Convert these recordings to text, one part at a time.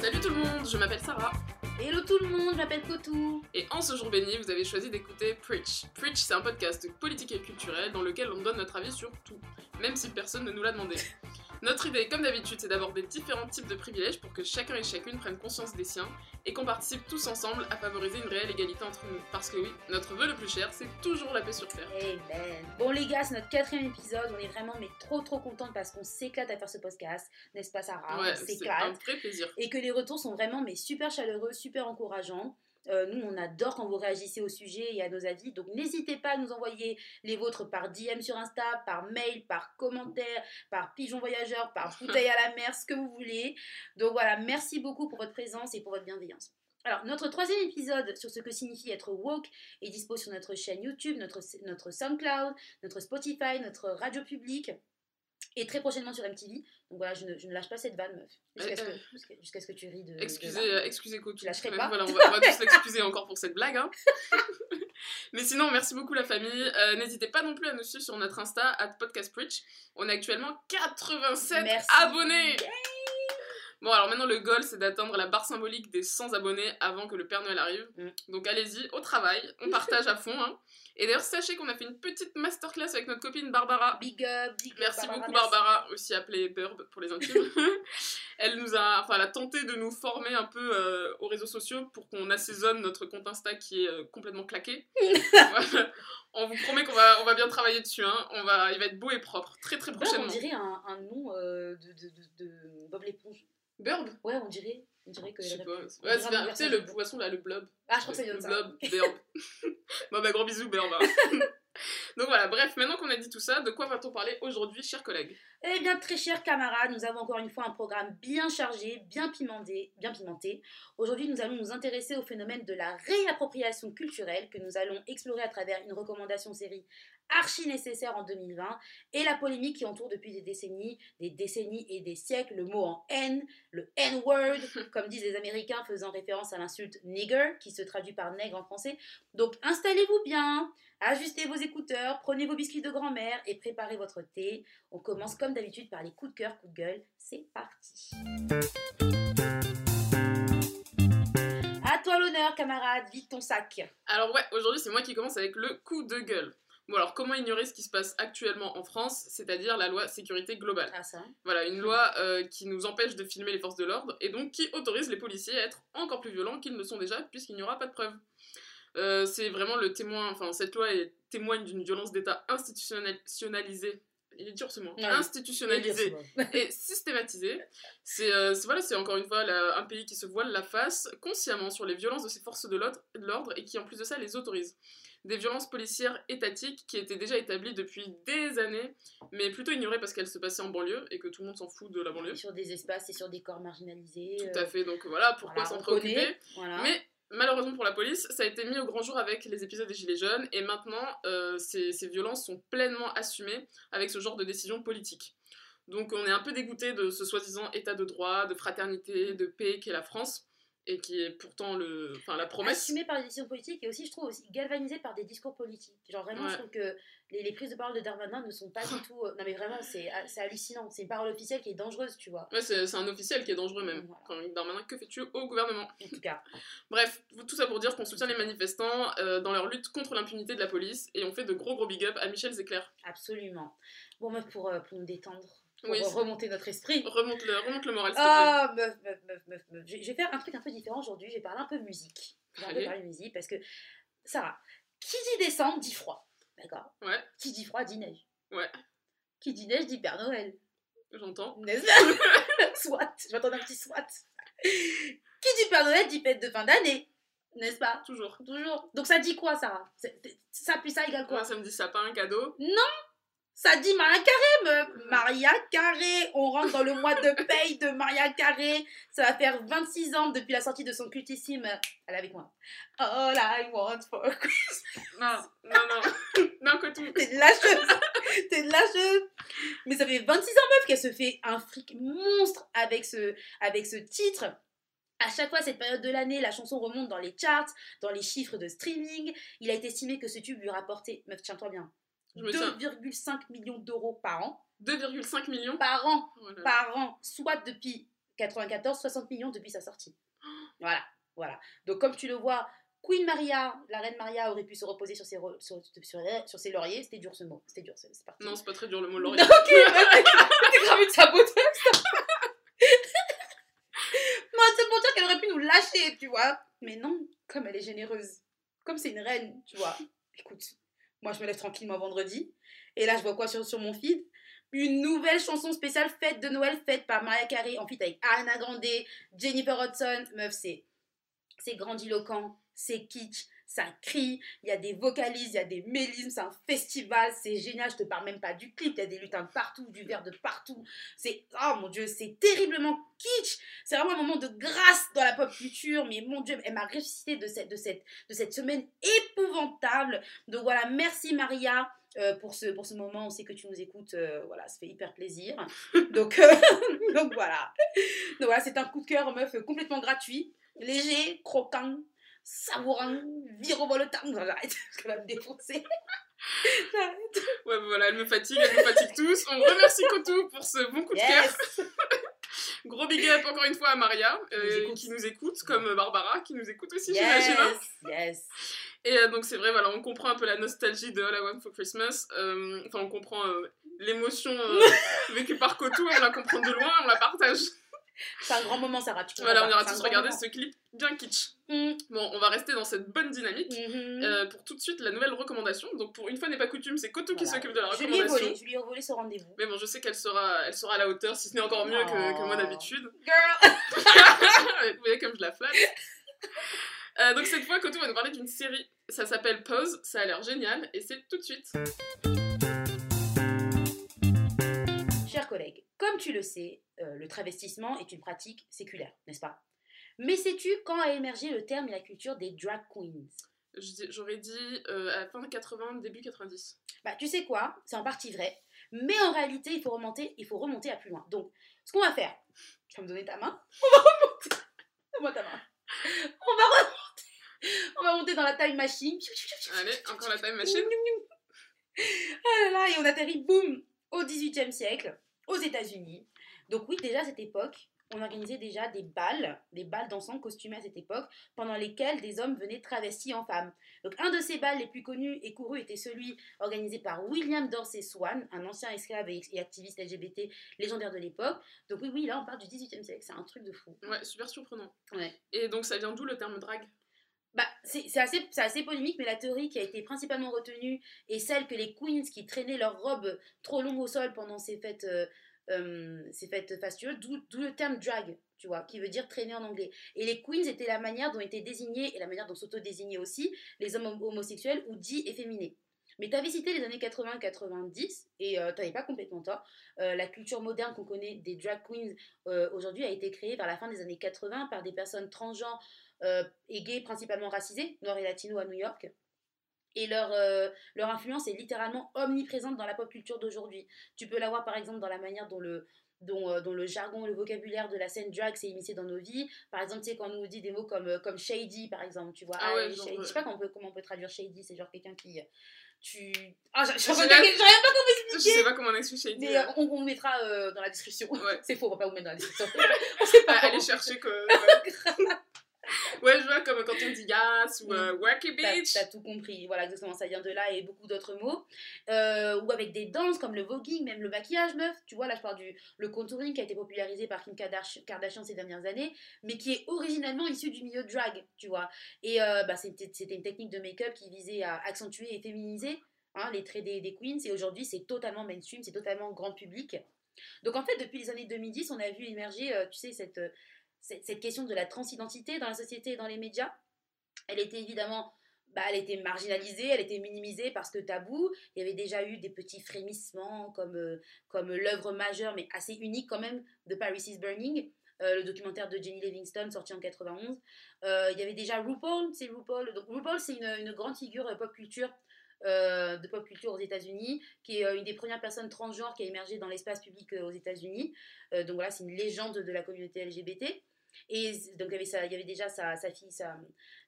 Salut tout le monde, je m'appelle Sarah. Hello tout le monde, je m'appelle Kotou. Et en ce jour béni, vous avez choisi d'écouter Preach. Preach, c'est un podcast politique et culturel dans lequel on donne notre avis sur tout, même si personne ne nous l'a demandé. Notre idée, comme d'habitude, c'est d'aborder différents types de privilèges pour que chacun et chacune prenne conscience des siens et qu'on participe tous ensemble à favoriser une réelle égalité entre nous. Parce que oui, notre vœu le plus cher, c'est toujours la paix sur Terre. Amen. Bon les gars, c'est notre quatrième épisode. On est vraiment mais trop trop contente parce qu'on s'éclate à faire ce podcast, n'est-ce pas Sarah? Ouais, On c'est un s'éclate. vrai plaisir. Et que les retours sont vraiment mais super chaleureux, super encourageants. Euh, nous, on adore quand vous réagissez au sujet et à nos avis. Donc, n'hésitez pas à nous envoyer les vôtres par DM sur Insta, par mail, par commentaire, par pigeon voyageur, par bouteille à la mer, ce que vous voulez. Donc, voilà, merci beaucoup pour votre présence et pour votre bienveillance. Alors, notre troisième épisode sur ce que signifie être woke est dispo sur notre chaîne YouTube, notre, notre SoundCloud, notre Spotify, notre radio publique et très prochainement sur MTV. Donc voilà, je ne, je ne lâche pas cette vanne, meuf. Jusqu'à ce, que- jusqu'à- jusqu'à ce que tu ris de. Excusez, euh, excusez Kotu. Tu pas Voilà, on va, on va tous l'excuser encore pour cette blague. hein. Mais sinon, merci beaucoup la famille. Euh, N'hésitez pas non plus à nous suivre sur notre Insta, at Podcast Preach. On est actuellement 87 Merci. abonnés. Bon, alors maintenant, le goal, c'est d'atteindre la barre symbolique des 100 abonnés avant que le Père Noël arrive. Mm. Donc allez-y, au travail, on partage à fond. hein. Et d'ailleurs, sachez qu'on a fait une petite masterclass avec notre copine Barbara. Big up, big up. Merci Barbara, beaucoup merci. Barbara, aussi appelée Burb pour les intimes. elle nous a, enfin, elle a tenté de nous former un peu euh, aux réseaux sociaux pour qu'on assaisonne notre compte Insta qui est euh, complètement claqué. On vous promet qu'on va, on va bien travailler dessus. Hein. On va, il va être beau et propre très très Burb, on prochainement. dirait un, un nom euh, de, de, de, de Bob l'éponge. Burb? Ouais, on dirait. On dirait que. Je sais pas. on Ouais, c'est bien. Tu sais, le poisson là, le blob. Ah, je crois que c'est le blob, Burb. bon bah gros bisous Burb. hein. Donc voilà, bref, maintenant qu'on a dit tout ça, de quoi va-t-on parler aujourd'hui, chers collègues? Eh bien, très chers camarades, nous avons encore une fois un programme bien chargé, bien pimenté. Bien pimenté. Aujourd'hui, nous allons nous intéresser au phénomène de la réappropriation culturelle que nous allons explorer à travers une recommandation série archi nécessaire en 2020 et la polémique qui entoure depuis des décennies, des décennies et des siècles le mot en N, le N-word, comme disent les Américains faisant référence à l'insulte nigger qui se traduit par nègre en français. Donc installez-vous bien, ajustez vos écouteurs, prenez vos biscuits de grand-mère et préparez votre thé. On commence comme d'habitude par les coups de cœur, coups de gueule. C'est parti. À toi l'honneur, camarade, vide ton sac. Alors ouais, aujourd'hui c'est moi qui commence avec le coup de gueule. Bon alors comment ignorer ce qui se passe actuellement en France, c'est-à-dire la loi sécurité globale? Ah ça. Voilà, une loi euh, qui nous empêche de filmer les forces de l'ordre et donc qui autorise les policiers à être encore plus violents qu'ils ne le sont déjà puisqu'il n'y aura pas de preuves. Euh, c'est vraiment le témoin, enfin cette loi est, témoigne d'une violence d'État institutionnalisée. Il est dur ce mot. Ouais. Institutionnalisée et systématisée. C'est euh, c'est- voilà, c'est encore une fois la- un pays qui se voile la face consciemment sur les violences de ses forces de l'ordre et qui en plus de ça les autorise. Des violences policières étatiques qui étaient déjà établies depuis des années, mais plutôt ignorées parce qu'elles se passaient en banlieue et que tout le monde s'en fout de la banlieue. Sur des espaces et sur des corps marginalisés. Tout euh, à fait, donc voilà pourquoi voilà, s'en préoccuper? Voilà. Mais malheureusement pour la police, ça a été mis au grand jour avec les épisodes des Gilets jaunes, et maintenant euh, ces, ces violences sont pleinement assumées avec ce genre de décision politique. Donc on est un peu dégoûté de ce soi-disant état de droit, de fraternité, de paix qu'est la France, et qui est pourtant le, enfin, la promesse. assumé par les décisions politiques et aussi, je trouve, aussi galvanisé par des discours politiques. Genre, vraiment, Ouais. je trouve que les, les prises de parole de Darmanin ne sont pas du tout. euh, Non, mais vraiment, c'est c'est hallucinant. C'est une parole officielle qui est dangereuse, tu vois. Ouais, c'est un officiel qui est dangereux même. Voilà. Quand il Darmanin, que fais-tu au gouvernement? En tout cas. Bref, tout ça pour dire qu'on soutient les manifestants euh, dans leur lutte contre l'impunité de la police, et on fait de gros gros big up à Michel Zecler. Absolument. Bon, meuf, pour, euh, pour nous détendre, pour Oui, remonter notre esprit. Remonte le, remonte le moral. Ah, meuf, meuf, meuf, meuf, meuf. Je je vais faire un truc un peu différent aujourd'hui. Je vais parler un peu musique. Je vais un peu Allez. parler musique parce que, Sarah, qui dit décembre dit froid? D'accord Ouais. Qui dit froid dit neige. Ouais. Qui dit neige dit Père Noël. J'entends. N'est-ce pas Soit. Je m'attendais à un petit soit. Qui dit Père Noël dit fête de fin d'année. N'est-ce pas Toujours. Toujours. Donc ça dit quoi, Sarah? Ça puis ça égale quoi? Moi, ça me dit sapin, cadeau. Ça dit Maria Carré, meuf. Maria Carré. On rentre dans le mois de paye de Maria Carré. Ça va faire 26 ans depuis la sortie de son cultissime. Elle est avec moi. All I want for Christmas. Non, non, non. non, que tout. T'es de lâcheuse. T'es de lâcheuse. Mais ça fait 26 ans, meuf, qu'elle se fait un fric monstre avec ce, avec ce titre. À chaque fois, cette période de l'année, la chanson remonte dans les charts, dans les chiffres de streaming. Il a été estimé que ce tube lui rapportait, meuf, tiens-toi bien, me. 2,5 millions d'euros par an. 2,5 millions Par an, Voilà. par an, soit depuis 94, 60 millions depuis sa sortie. Voilà, voilà. Donc comme tu le vois, Queen Maria, la reine Maria aurait pu se reposer sur ses, re- sur, sur- sur ses lauriers. C'était dur ce mot, c'était dur, c'est parti. Non, c'est pas très dur le mot laurier. ok, t'es grave une saboteuse. Moi, c'est pour dire qu'elle aurait pu nous lâcher, tu vois. Mais non, comme elle est généreuse, comme c'est une reine, tu vois. Écoute, moi je me lève tranquillement vendredi. Et là, je vois quoi sur, mon feed? Une nouvelle chanson spéciale fête de Noël faite par Mariah Carey en feat avec Ariana Grande, Jennifer Hudson. Meuf, c'est grandiloquent, c'est kitsch, ça crie, il y a des vocalises, il y a des mélismes, c'est un festival, c'est génial, je te parle même pas du clip, il y a des lutins de partout, du verre de partout, c'est, oh mon dieu, c'est terriblement kitsch, c'est vraiment un moment de grâce dans la pop culture, mais mon dieu, elle m'a ressuscité de cette, de, cette, de cette semaine épouvantable, donc voilà, merci Maria, euh, pour, ce, pour ce moment, on sait que tu nous écoutes, euh, voilà, ça fait hyper plaisir. Donc, euh, donc voilà. Donc voilà, c'est un coup de cœur, meuf, complètement gratuit, léger, croquant, savourant, virevoltant. J'arrête, parce qu'elle va me défoncer. J'arrête. Ouais, voilà, elle me fatigue, elle me fatigue tous. On remercie Kotou pour ce bon coup de cœur. Yes Gros big up encore une fois à Maria, Qui nous euh, écoute. qui nous écoute, comme Barbara, qui nous écoute aussi, j'imagine. hein. Yes Yes Et euh, donc c'est vrai, voilà, on comprend un peu la nostalgie de All I Want for Christmas. Euh, Enfin, on comprend l'émotion vécue par Kotou, on la comprend de loin, on la partage. C'est un grand moment, Sarah. Tu Voilà, on ira tous regarder moment. ce clip bien kitsch. Mm, Bon, on va rester dans cette bonne dynamique. mhm. euh, pour tout de suite la nouvelle recommandation. Donc pour une fois n'est pas coutume, c'est Kotou qui s'occupe de la Je lui ai recommandation. volé, je lui ai volé ce rendez-vous. Mais bon, je sais qu'elle sera, elle sera à la hauteur, si ce n'est encore mieux que, que moi d'habitude. Girl Vous voyez comme je la flatte. Euh, donc cette fois, Kotou va nous parler d'une série. Ça s'appelle Pause, ça a l'air génial, et c'est tout de suite. Comme tu le sais, euh, le travestissement est une pratique séculaire, n'est-ce pas? Mais sais-tu quand a émergé le terme et la culture des drag queens? J'aurais dit euh, à la fin de 80, début 90. Bah, tu sais quoi? C'est en partie vrai, mais en réalité, il faut remonter, il faut remonter à plus loin. Donc, ce qu'on va faire, tu vas me donner ta main On va remonter. Donne-moi ta main. On va remonter. On va monter dans la time machine. Allez, encore la time machine. Ah là là, et on atterrit, boum, au 18e siècle, aux États-Unis. Donc oui, déjà à cette époque, on organisait déjà des balles, des balles dansants costumés à cette époque, pendant lesquelles des hommes venaient travestis en femmes. Donc un de ces balles les plus connus et courus était celui organisé par William Dorsey Swan, un ancien esclave et, activiste LGBT légendaire de l'époque. Donc oui, oui, là on parle du 18e siècle, c'est un truc de fou. Ouais, super surprenant. Ouais. Et donc ça vient d'où le terme drag Bah, c'est assez, assez polémique, mais la théorie qui a été principalement retenue est celle que les queens qui traînaient leurs robes trop longues au sol pendant ces fêtes, euh, euh, fêtes fastueuses, d'où le terme drag, tu vois, qui veut dire traîner en anglais. Et les queens étaient la manière dont étaient désignés, et la manière dont s'auto-désignaient aussi, les hommes hom- homosexuels ou dits efféminés. Mais tu avais cité les années 80-90, et tu n'avais pas complètement tort. Euh, la culture moderne qu'on connaît des drag queens euh, aujourd'hui a été créée vers la fin des années 80 par des personnes transgenres euh, et gays principalement racisés, noirs et latinos à New York. Et leur, euh, leur influence est littéralement omniprésente dans la pop culture d'aujourd'hui. Tu peux la voir par exemple dans la manière dont le, dont, euh, dont le jargon, le vocabulaire de la scène drag s'est immiscé dans nos vies. Par exemple, tu sais, quand on nous dit des mots comme, euh, comme shady, par exemple, tu vois. Ah ouais, genre, shady. Je sais euh, pas comment on, peut, comment on peut traduire shady, c'est genre quelqu'un qui. Tu. Ah, Je sais pas comment Je sais pas comment on explique Shady. Mais euh, on, on mettra euh, dans la description. Ouais. C'est faux, on va pas vous mettre dans la description. on sait pas. Ah, allez chercher que. Ouais. Ouais, je vois comme quand on dit yes ou euh, T'as bitch. t'as tout compris, voilà exactement, ça vient de là et beaucoup d'autres mots. Euh, ou avec des danses comme le voguing, même le maquillage, meuf. Tu vois, là je parle du le contouring qui a été popularisé par Kim Kardashian, ces dernières années, mais qui est originellement issu du milieu drag, tu vois. Et euh, bah, c'était c'était une technique de make-up qui visait à accentuer et féminiser hein, les traits des, des queens. Et aujourd'hui, c'est totalement mainstream, c'est totalement grand public. Donc en fait, depuis les années 2010, on a vu émerger, euh, tu sais, cette, cette, question de la transidentité dans la société et dans les médias. Elle était évidemment bah, elle était marginalisée, elle était minimisée parce que tabou. Il y avait déjà eu des petits frémissements comme, euh, comme l'œuvre majeure, mais assez unique quand même, de Paris is Burning, euh, le documentaire de Jenny Livingston sorti en 91. Euh, il y avait déjà RuPaul, c'est RuPaul. Donc RuPaul, c'est une, une grande figure pop culture. de pop culture aux États-Unis, qui est une des premières personnes transgenres qui a émergé dans l'espace public aux États-Unis. Donc voilà, c'est une légende de la communauté LGBT. Et donc il y avait, il y avait déjà sa, sa, fille, sa,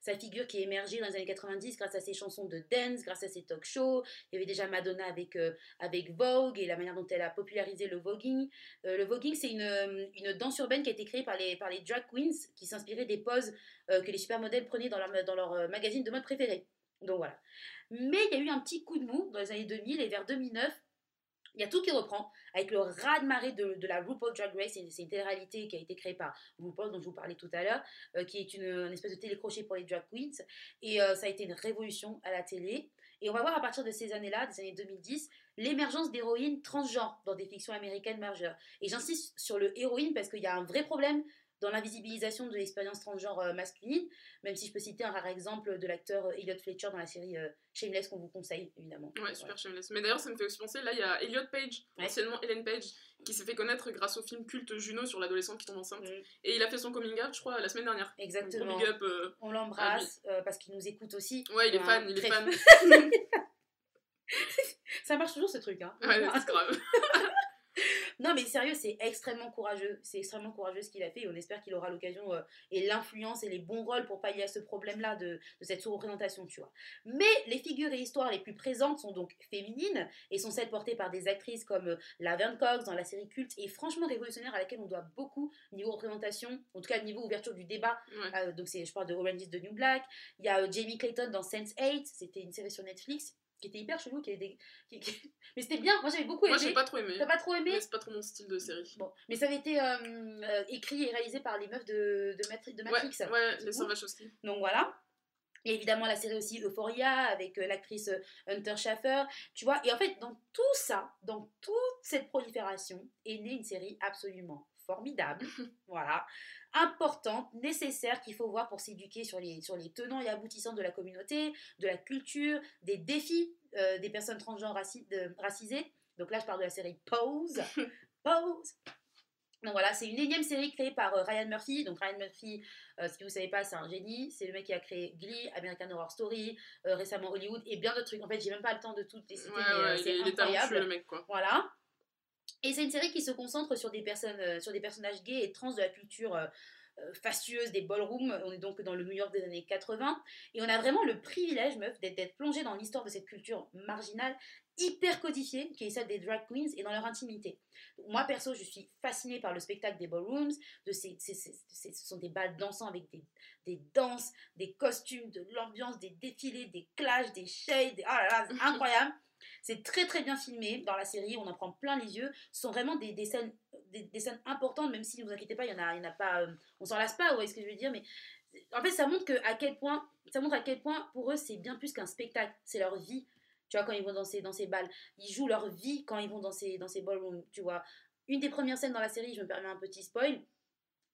sa figure qui émergeait dans les années 90 grâce à ses chansons de dance, grâce à ses talk shows. Il y avait déjà Madonna avec, euh, avec Vogue et la manière dont elle a popularisé le voguing. Euh, le voguing, c'est une, une, danse urbaine qui a été créée par les, par les drag queens qui s'inspiraient des poses que les supermodèles prenaient dans leur, dans leur magazine de mode préféré. Donc voilà. Mais il y a eu un petit coup de mou dans les années 2000 et vers 2009, il y a tout qui reprend avec le raz-de-marée de, de, la RuPaul Drag Race. C'est une télé-réalité qui a été créée par RuPaul, dont je vous parlais tout à l'heure, euh, qui est une, espèce de télécrochet pour les drag queens. Et euh, ça a été une révolution à la télé. Et on va voir à partir de ces années-là, des années 2010, l'émergence d'héroïnes transgenres dans des fictions américaines majeures. Et j'insiste sur le héroïne parce qu'il y a un vrai problème dans l'invisibilisation de l'expérience transgenre euh, masculine, même si je peux citer un rare exemple de l'acteur euh, Elliot Fletcher dans la série euh, Shameless qu'on vous conseille évidemment. Ouais, super Shameless. Mais d'ailleurs, ça me fait aussi penser, là il y a Elliot Page, anciennement Ellen Page, qui s'est fait connaître grâce au film culte Juno sur l'adolescente qui tombe enceinte. Mm. Et il a fait son coming out, je crois, la semaine dernière. Exactement. On l'embrasse parce qu'il nous écoute aussi. Ouais, il est fan, il est fan. ça marche toujours ce truc, hein. Ouais, c'est grave. Non, mais sérieux, c'est extrêmement courageux. C'est extrêmement courageux ce qu'il a fait et on espère qu'il aura l'occasion euh, et l'influence et les bons rôles pour pallier à ce problème-là de, cette sous-représentation, tu vois. Mais les figures et histoires les plus présentes sont donc féminines et sont celles portées par des actrices comme euh, Laverne Cox dans la série culte et franchement révolutionnaire à laquelle on doit beaucoup niveau représentation, en tout cas niveau ouverture du débat. Euh, donc, c'est, je parle de Orange is the New Black. Il y a Jamie Clayton dans Sense8, c'était une série sur Netflix qui était hyper chelou, qui des... mais c'était bien, moi j'avais beaucoup aimé. Moi j'ai pas trop aimé. T'as pas trop aimé C'est pas trop mon style de série. Bon, mais ça avait été euh, euh, écrit et réalisé par les meufs de, de, Matrix. De Matrix ouais, ouais les sœurs Wachowski. Donc voilà. Et évidemment la série aussi Euphoria avec euh, l'actrice Hunter Schaffer, tu vois. Et en fait, dans tout ça, dans toute cette prolifération, est née une série absolument formidable, voilà, importante, nécessaire qu'il faut voir pour s'éduquer sur les, sur les tenants et aboutissants de la communauté, de la culture, des défis euh, des personnes transgenres racisées. Donc là, je parle de la série Pose. Pose. Donc voilà, c'est une énième série créée par euh, Ryan Murphy. Donc Ryan Murphy, euh, si vous ne savez pas, c'est un génie. C'est le mec qui a créé Glee, American Horror Story, récemment Hollywood et bien d'autres trucs. En fait, j'ai même pas le temps de toutes les citer, mais c'est incroyable. le mec, quoi. Voilà. Et c'est une série qui se concentre sur des, personnes, euh, sur des personnages gays et trans de la culture euh, euh, fastueuse des ballrooms. On est donc dans le New York des années 80. Et on a vraiment le privilège, meuf, d'être plongé dans l'histoire de cette culture marginale, hyper codifiée, qui est celle des drag queens et dans leur intimité. moi, perso, je suis fascinée par le spectacle des ballrooms. De ces, ce sont des balles dansant avec des, des danses, des costumes, de l'ambiance, des défilés, des clashs, des shades. Ah là là, c'est incroyable. C'est très très bien filmé dans la série, on en prend plein les yeux. Ce sont vraiment des, des scènes, des, scènes importantes, même si ne vous inquiétez pas, il y en a, il y en a pas, euh, on s'en lasse pas, vous voyez ce que je veux dire, mais en fait ça montre que à quel point, ça montre à quel point pour eux c'est bien plus qu'un spectacle, c'est leur vie. Tu vois quand ils vont dans ces, dans ces balles, ils jouent leur vie quand ils vont dans ces, dans ces ballrooms, tu vois. Une des premières scènes dans la série, je me permets un petit spoil,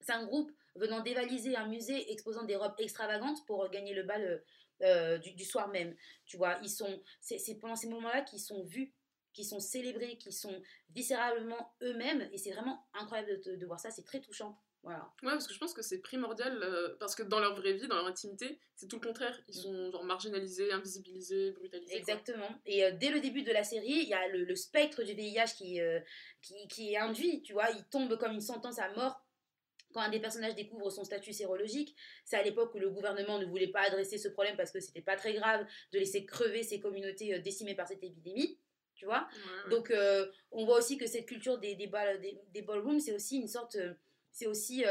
c'est un groupe venant dévaliser un musée exposant des robes extravagantes pour gagner le bal euh, du, soir même. Tu vois, ils sont, c'est pendant ces moments-là qu'ils sont vus, qu'ils sont célébrés, qu'ils sont viscéralement eux-mêmes, et c'est vraiment incroyable de, voir ça. C'est très touchant. Voilà. Ouais, parce que je pense que c'est primordial, euh, parce que dans leur vraie vie, dans leur intimité, c'est tout le contraire. Ils mm. sont genre marginalisés, invisibilisés, brutalisés. Exactement. Et euh, dès le début de la série, il y a le, spectre du VIH qui, qui, qui, est induit, tu vois. Il tombe comme une sentence à mort quand un des personnages découvre son statut sérologique, c'est à l'époque où le gouvernement ne voulait pas adresser ce problème parce que c'était pas très grave de laisser crever ces communautés euh, décimées par cette épidémie. Tu vois Donc, euh, on voit aussi que cette culture des, des, des, ballrooms, c'est aussi une sorte. Euh, c'est aussi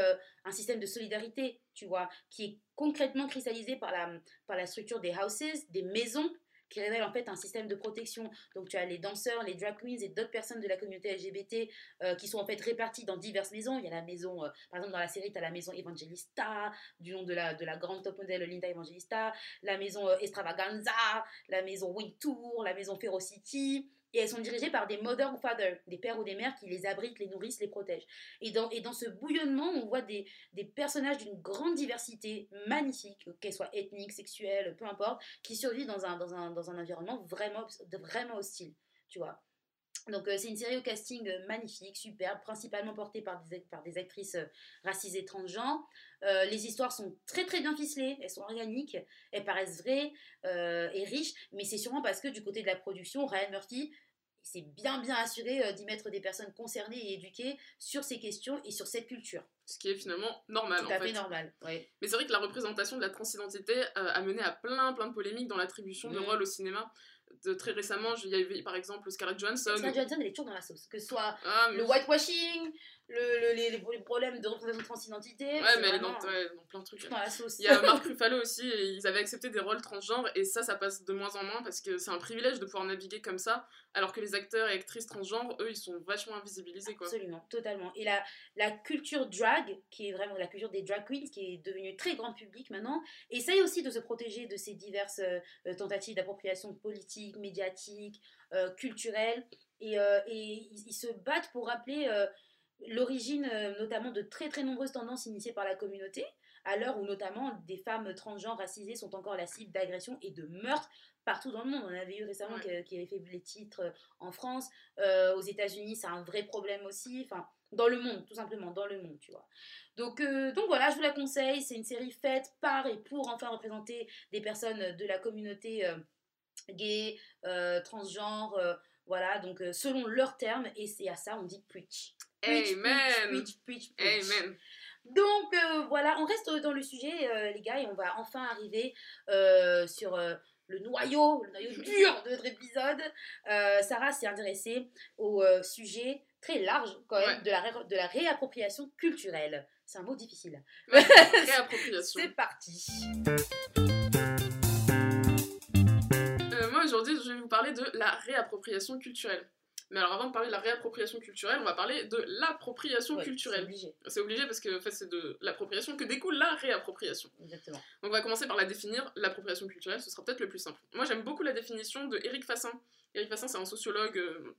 un système de solidarité, tu vois, qui est concrètement cristallisé par la, par la structure des houses, des maisons qui révèle en fait un système de protection. Donc tu as les danseurs, les drag queens et d'autres personnes de la communauté LGBT euh, qui sont en fait réparties dans diverses maisons. Il y a la maison, euh, par exemple dans la série, tu as la maison Evangelista, du nom de la, de la grande top modèle Linda Evangelista, la maison euh, Extravaganza, la maison Wing Tour, la maison Ferocity. Et elles sont dirigées par des mother ou father, des pères ou des mères qui les abritent, les nourrissent, les protègent. Et dans, et dans ce bouillonnement, on voit des, des personnages d'une grande diversité, magnifique, qu'elles soient ethniques, sexuelles, peu importe, qui survivent dans un, dans un, dans un environnement vraiment, vraiment hostile, tu vois. Donc euh, c'est une série au casting euh, magnifique, superbe, principalement portée par des, par des actrices euh, racisées transgenres. les histoires sont très très bien ficelées, elles sont organiques, elles paraissent vraies et riches, mais c'est sûrement parce que du côté de la production, Ryan Murphy c'est bien bien assuré euh, d'y mettre des personnes concernées et éduquées sur ces questions et sur cette culture. Ce qui est finalement normal Tout à en fait fait. normal. Ouais. Mais c'est vrai que la représentation de la transidentité euh, a mené à plein plein de polémiques dans l'attribution de Mm. rôles au cinéma. De, très récemment, il y avait par exemple Scarlett Johansson. Scarlett Johansson, elle est toujours dans la sauce. Que ce soit Ah, le whitewashing, le, le- les, les problèmes de représentation de transidentité. Ouais, mais elle dans, vraiment ouais, dans plein de trucs. toujours dans la sauce. Il y a Marc Ruffalo aussi, et ils avaient accepté des rôles transgenres, et ça, ça passe de moins en moins parce que c'est un privilège de pouvoir naviguer comme ça, alors que les acteurs et actrices transgenres, eux, ils sont vachement invisibilisés, quoi. Absolument, totalement. Et la, la culture drag, qui est vraiment la culture des drag queens, qui est devenue très grand public maintenant, essaye aussi de se protéger de ces diverses euh, tentatives d'appropriation politique, médiatique, euh, culturelle. Et, euh, et ils, se battent pour rappeler l'origine euh, notamment de très très nombreuses tendances initiées par la communauté, à l'heure où notamment des femmes transgenres racisées sont encore la cible d'agressions et de meurtres partout dans le monde. On avait eu récemment Ouais. qui, avait fait les titres euh, en France, euh, aux États-Unis, c'est un vrai problème aussi. Enfin, dans le monde, tout simplement, dans le monde, tu vois. Donc, euh, donc voilà, je vous la conseille. C'est une série faite par et pour enfin représenter des personnes de la communauté euh, gay, transgenre, voilà, donc selon leurs termes. Et c'est à ça on dit preach. Preach, Amen preach, preach, preach, preach. Amen Donc euh, voilà, on reste dans le sujet, euh, les gars, et on va enfin arriver euh, sur euh, le noyau, le noyau dur de notre épisode. Euh, Sarah s'est intéressée au euh, sujet très large, quand même, Ouais. de, la ré- de la réappropriation culturelle. C'est un mot difficile. Réappropriation. C'est parti. Euh, moi, aujourd'hui, je vais vous parler de la réappropriation culturelle. Mais alors, avant de parler de la réappropriation culturelle, on va parler de l'appropriation Ouais, C'est culturelle. obligé, C'est obligé parce que en fait, c'est de l'appropriation que découle la réappropriation. exactement. Donc on va commencer par la définir, l'appropriation culturelle, ce sera peut-être le plus simple. Moi j'aime beaucoup la définition de Éric Fassin. Éric Fassin c'est un sociologue euh,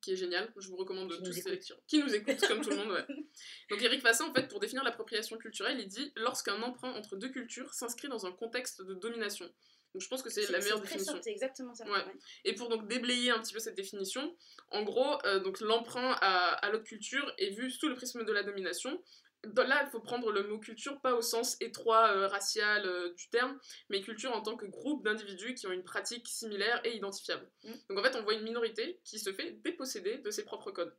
qui est génial, je vous recommande de tous écoute. lectures. Qui nous écoute comme tout le monde, ouais. Donc Éric Fassin en fait pour définir l'appropriation culturelle, il dit lorsqu'un emprunt entre deux cultures s'inscrit dans un contexte de domination. Donc je pense que c'est la meilleure définition. C'est exactement ça. Ouais. ouais. Et pour donc déblayer un petit peu cette définition, en gros, euh, donc l'emprunt à, à l'autre culture est vu sous le prisme de la domination. Dans- Là, il faut prendre le mot culture pas au sens étroit euh, racial euh, du terme, mais culture en tant que groupe d'individus qui ont une pratique similaire et identifiable. Mm. Donc en fait, on voit une minorité qui se fait déposséder de ses propres codes.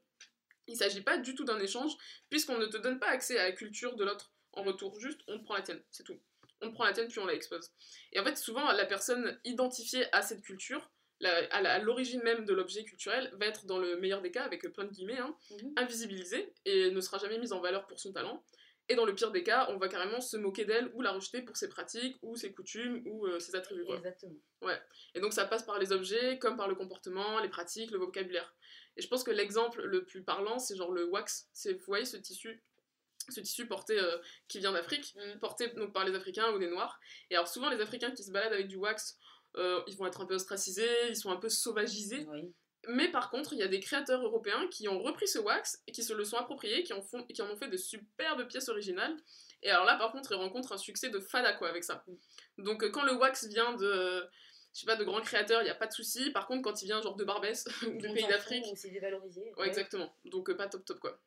Il s'agit pas du tout d'un échange, puisqu'on ne te donne pas accès à la culture de l'autre en retour, juste on te prend la tienne, c'est tout. On prend la tienne puis on la expose. Et en fait, souvent, la personne identifiée à cette culture, la- à l'origine même de l'objet culturel, va être dans le meilleur des cas, avec plein de guillemets, hein, Mhm. invisibilisée et ne sera jamais mise en valeur pour son talent. Et dans le pire des cas, on va carrément se moquer d'elle ou la rejeter pour ses pratiques ou ses coutumes ou euh, ses attributs. quoi. Exactement. Et donc ça passe par les objets, comme par le comportement, les pratiques, le vocabulaire. Et je pense que l'exemple le plus parlant, c'est genre le wax. C'est, vous voyez ce tissu ce tissu porté euh, qui vient d'Afrique, Mm. porté donc par les Africains ou des Noirs. Et alors souvent les Africains qui se baladent avec du wax, euh, ils vont être un peu ostracisés, ils sont un peu sauvagisés. Oui. Mais par contre, il y a des créateurs européens qui ont repris ce wax et qui se le sont appropriés, qui en, font, qui en ont fait de superbes pièces originales. Et alors là, par contre, ils rencontrent un succès de fada quoi avec ça. Donc euh, quand le wax vient de, je sais pas, de grands créateurs, il y a pas de souci. Par contre, quand il vient genre de Barbès ou du On pays d'Afrique, C'est dévalorisé. ouais, exactement. Donc euh, pas top top quoi.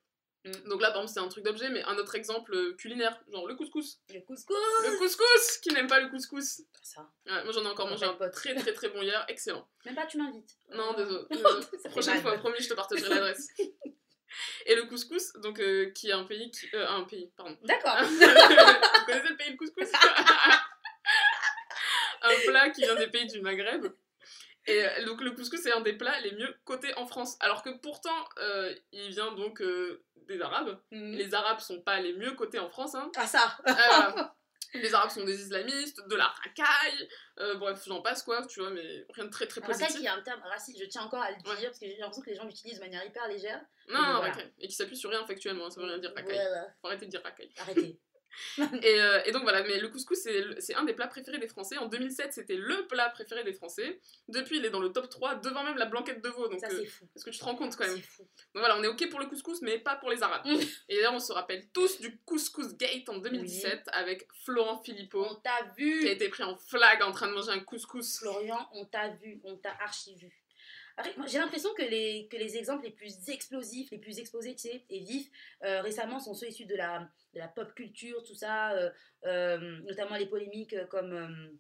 Mm. Donc là, par exemple, c'est un truc d'objet, mais un autre exemple euh, culinaire, genre le couscous. Le couscous. Le couscous Qui n'aime pas le couscous Ça. Ouais, Moi j'en ai encore mangé un très très très bon hier, excellent. Même pas, tu m'invites. Non, désolé. Ça fait Prochaine fois, promis, je te partagerai l'adresse. Et le couscous, donc euh, qui est un pays qui. euh, un pays, pardon. D'accord. Vous connaissez le pays le couscous? Un plat qui vient des pays du Maghreb. Et euh, donc le couscous c'est un des plats les mieux cotés en France. Alors que pourtant, euh, il vient donc euh, des Arabes. Mhm. Les Arabes sont pas les mieux cotés en France. Hein. Ah ça. Euh, les Arabes sont des islamistes, de la racaille, bref, j'en passe quoi, tu vois, mais rien de très très Racaille positif. qui est un terme raciste, je tiens encore à le dire Ouais. parce que j'ai l'impression que les gens l'utilisent de manière hyper légère. Non, voilà. racaille. Et qui s'appuie sur rien factuellement, ça veut rien dire racaille. Voilà. Faut arrêter de dire racaille. Arrêtez. Et, euh, et donc voilà, mais le couscous, c'est un des plats préférés des Français. En 2007, c'était le plat préféré des Français. Depuis, il est dans le top 3, devant même la blanquette de veau. Donc, Ça euh, c'est fou. est-ce que tu te rends compte quand même C'est fou. Donc voilà, on est ok pour le couscous, mais pas pour les Arabes. Mm. Et d'ailleurs, on se rappelle tous du Couscous Gate en 2017 avec Florent Philippot, On t'a qui a vu. été pris en flag en train de manger un couscous. Florian, on t'a vu, on t'a archi vu. J'ai l'impression que les, exemples les plus explosifs, les plus exposés, tu sais, et vifs, euh, récemment sont ceux issus de la, pop culture, tout ça, euh, euh, notamment les polémiques comme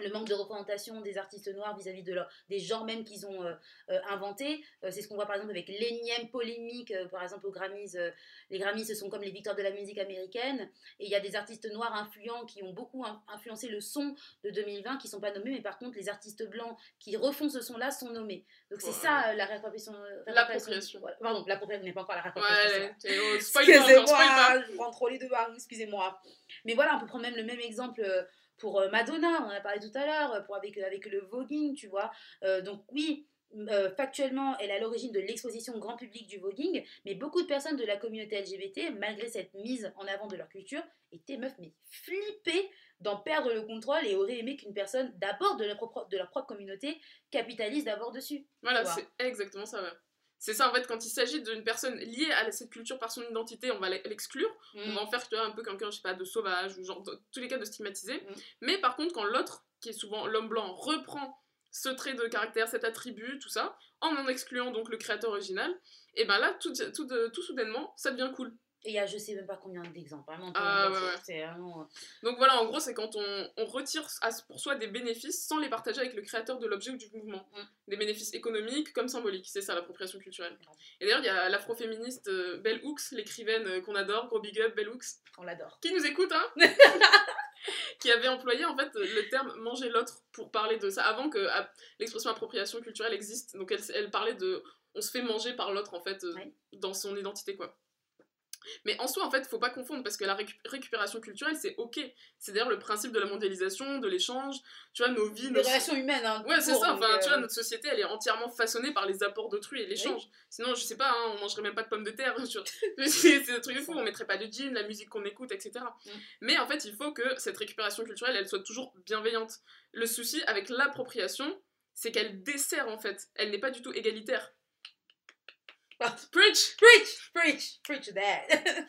le manque de représentation des artistes noirs vis-à-vis de leur, des genres même qu'ils ont euh, euh, inventés. Euh, c'est ce qu'on voit par exemple avec l'énième polémique, par exemple aux Grammys. les Grammys, ce sont comme les victoires de la musique américaine. Et il y a des artistes noirs influents qui ont beaucoup in- influencé le son de 2020 qui sont pas nommés, mais par contre, les artistes blancs qui refont ce son-là sont nommés. Donc c'est Ouais. ça la réappropriation. L'appropriation. Voilà. Pardon, l'appropriation n'est pas encore la réappropriation. Ouais. Excusez-moi, je prends trop les deux barres, excusez-moi. Mais voilà, on peut prendre même le même exemple pour euh, Madonna, on en a parlé tout à l'heure, euh, pour avec, avec le voguing, tu vois. Euh, donc oui, euh, factuellement, elle est à l'origine de l'exposition grand public du voguing, mais beaucoup de personnes de la communauté LGBT, malgré cette mise en avant de leur culture, étaient meufs mais flippées d'en perdre le contrôle et auraient aimé qu'une personne d'abord de, leur propre- de leur propre communauté capitalise d'abord dessus. Voilà, c'est exactement ça, ouais. C'est ça, en fait, quand il s'agit d'une personne liée à cette culture par son identité, on va l'exclure. On va en faire, tu vois, un peu quelqu'un, je sais pas, de sauvage, ou genre, dans tous les cas, de stigmatisé. Mm. Mais par contre, quand l'autre, qui est souvent l'homme blanc, reprend ce trait de caractère, cet attribut, tout ça, en en excluant donc le créateur original, et ben là, tout, tout, tout soudainement, ça devient cool. Et il y a je sais même pas combien d'exemples, vraiment. Ah, ouais, vraiment... Donc voilà, en gros, c'est quand on, on retire à- pour soi des bénéfices sans les partager avec le créateur de l'objet ou du mouvement. Mm. Des bénéfices économiques comme symboliques, c'est ça l'appropriation culturelle. Et d'ailleurs, il y a l'afroféministe euh, Bell Hooks, l'écrivaine euh, qu'on adore, gros big up, Bell Hooks, On l'adore. qui nous écoute, hein? Qui avait employé en fait le terme manger l'autre pour parler de ça avant que l'expression appropriation culturelle existe. Donc elle, elle parlait de on se fait manger par l'autre en fait euh, Ouais. dans son identité quoi. Mais en soi, en fait, faut pas confondre parce que la récu- récupération culturelle, c'est ok. C'est d'ailleurs le principe de la mondialisation, de l'échange. Tu vois, nos vies, nos... relations humaines, hein. Ouais, c'est ça. Enfin, tu vois, euh, notre société, elle est entièrement façonnée par les apports d'autrui et l'échange. Sinon, je sais pas, hein, on mangerait même pas de pommes de terre. c'est c'est un truc de fou. On mettrait pas de jeans, la musique qu'on écoute, etc. Mm. Mais en fait, il faut que cette récupération culturelle, elle soit toujours bienveillante. Le souci avec l'appropriation, c'est qu'elle dessert en fait. Elle n'est pas du tout égalitaire. Preach Preach, preach, preach that.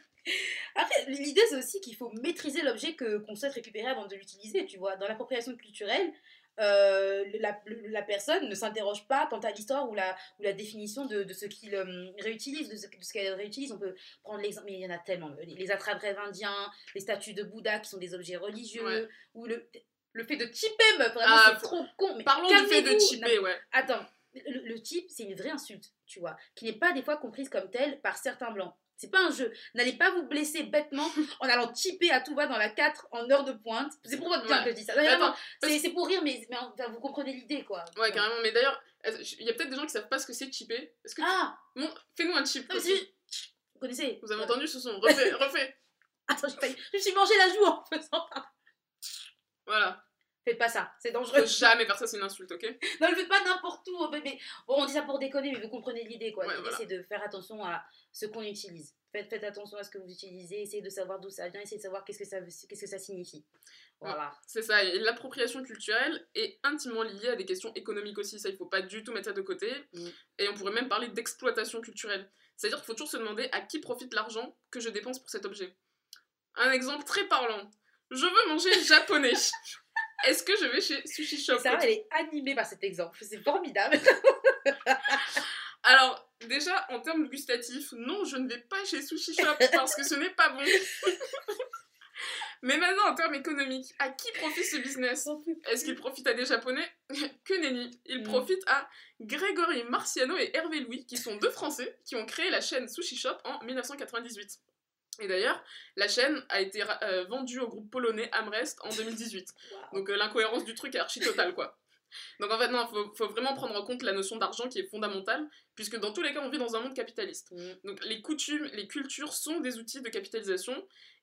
Après, l'idée c'est aussi qu'il faut maîtriser l'objet que qu'on souhaite récupérer avant de l'utiliser, tu vois. Dans l'appropriation culturelle, euh, la, personne ne s'interroge pas quant à l'histoire ou la, ou la définition de, de ce qu'il euh, réutilise, de ce, qu'elle réutilise. On peut prendre l'exemple, mais il y en a tellement. Les, les attrape-rêves indiens, les statues de Bouddha qui sont des objets religieux, Ouais. ou le, le fait de typer, meuf, vraiment Ah, c'est trop con. Mais Parlons du fait de chipper, ouais. Attends, le, le type, c'est une vraie insulte, tu vois, qui n'est pas des fois comprise comme telle par certains blancs. C'est pas un jeu. N'allez pas vous blesser bêtement en allant typer à tout va dans la 4 en heure de pointe. C'est pour votre bien Ouais. que je dis ça. C'est pour rire, mais, mais enfin, vous comprenez l'idée, quoi. Ouais, carrément. Mais d'ailleurs, il y a peut-être des gens qui savent pas ce que c'est chipper. Est-ce que tu- Ah Bon, fais-nous un chip. non, Vous connaissez Vous avez Ouais. entendu ce son Refais, refais. Attends, je me suis mangé la joue en faisant ça. Voilà. Faites pas ça, c'est dangereux. Jamais faire ça, c'est une insulte, ok? Non, le faites pas n'importe où. mais- bon, on dit ça pour déconner, mais vous comprenez l'idée, quoi. Ouais, L'idée, voilà. c'est de faire attention à ce qu'on utilise. Faites, faites attention à ce que vous utilisez, essayez de savoir d'où ça vient, essayez de savoir qu'est-ce que ça, qu'est-ce que ça signifie. Voilà. C'est ça, et l'appropriation culturelle est intimement liée à des questions économiques aussi, ça il faut pas du tout mettre ça de côté. Mm. Et on pourrait même parler d'exploitation culturelle. C'est-à-dire qu'il faut toujours se demander à qui profite l'argent que je dépense pour cet objet. Un exemple très parlant. Je veux manger japonais. Est-ce que je vais chez Sushi Shop Sarah, elle est animée par cet exemple. C'est formidable. Alors, déjà, en termes gustatifs, non, je ne vais pas chez Sushi Shop parce que ce n'est pas bon. Mais maintenant, en termes économiques, à qui profite ce business? Est-ce qu'il profite à des Japonais? Que nenni. Il Mm. profite à Grégory Marciano et Hervé Louis, qui sont deux Français, qui ont créé la chaîne Sushi Shop en 1998. Et d'ailleurs, la chaîne a été euh, vendue au groupe polonais Amrest en 2018. Waouh. Donc euh, l'incohérence du truc est archi totale, quoi. Donc en fait, non, faut, faut vraiment prendre en compte la notion d'argent qui est fondamentale, puisque dans tous les cas, on vit dans un monde capitaliste. Mm. Donc les coutumes, les cultures sont des outils de capitalisation,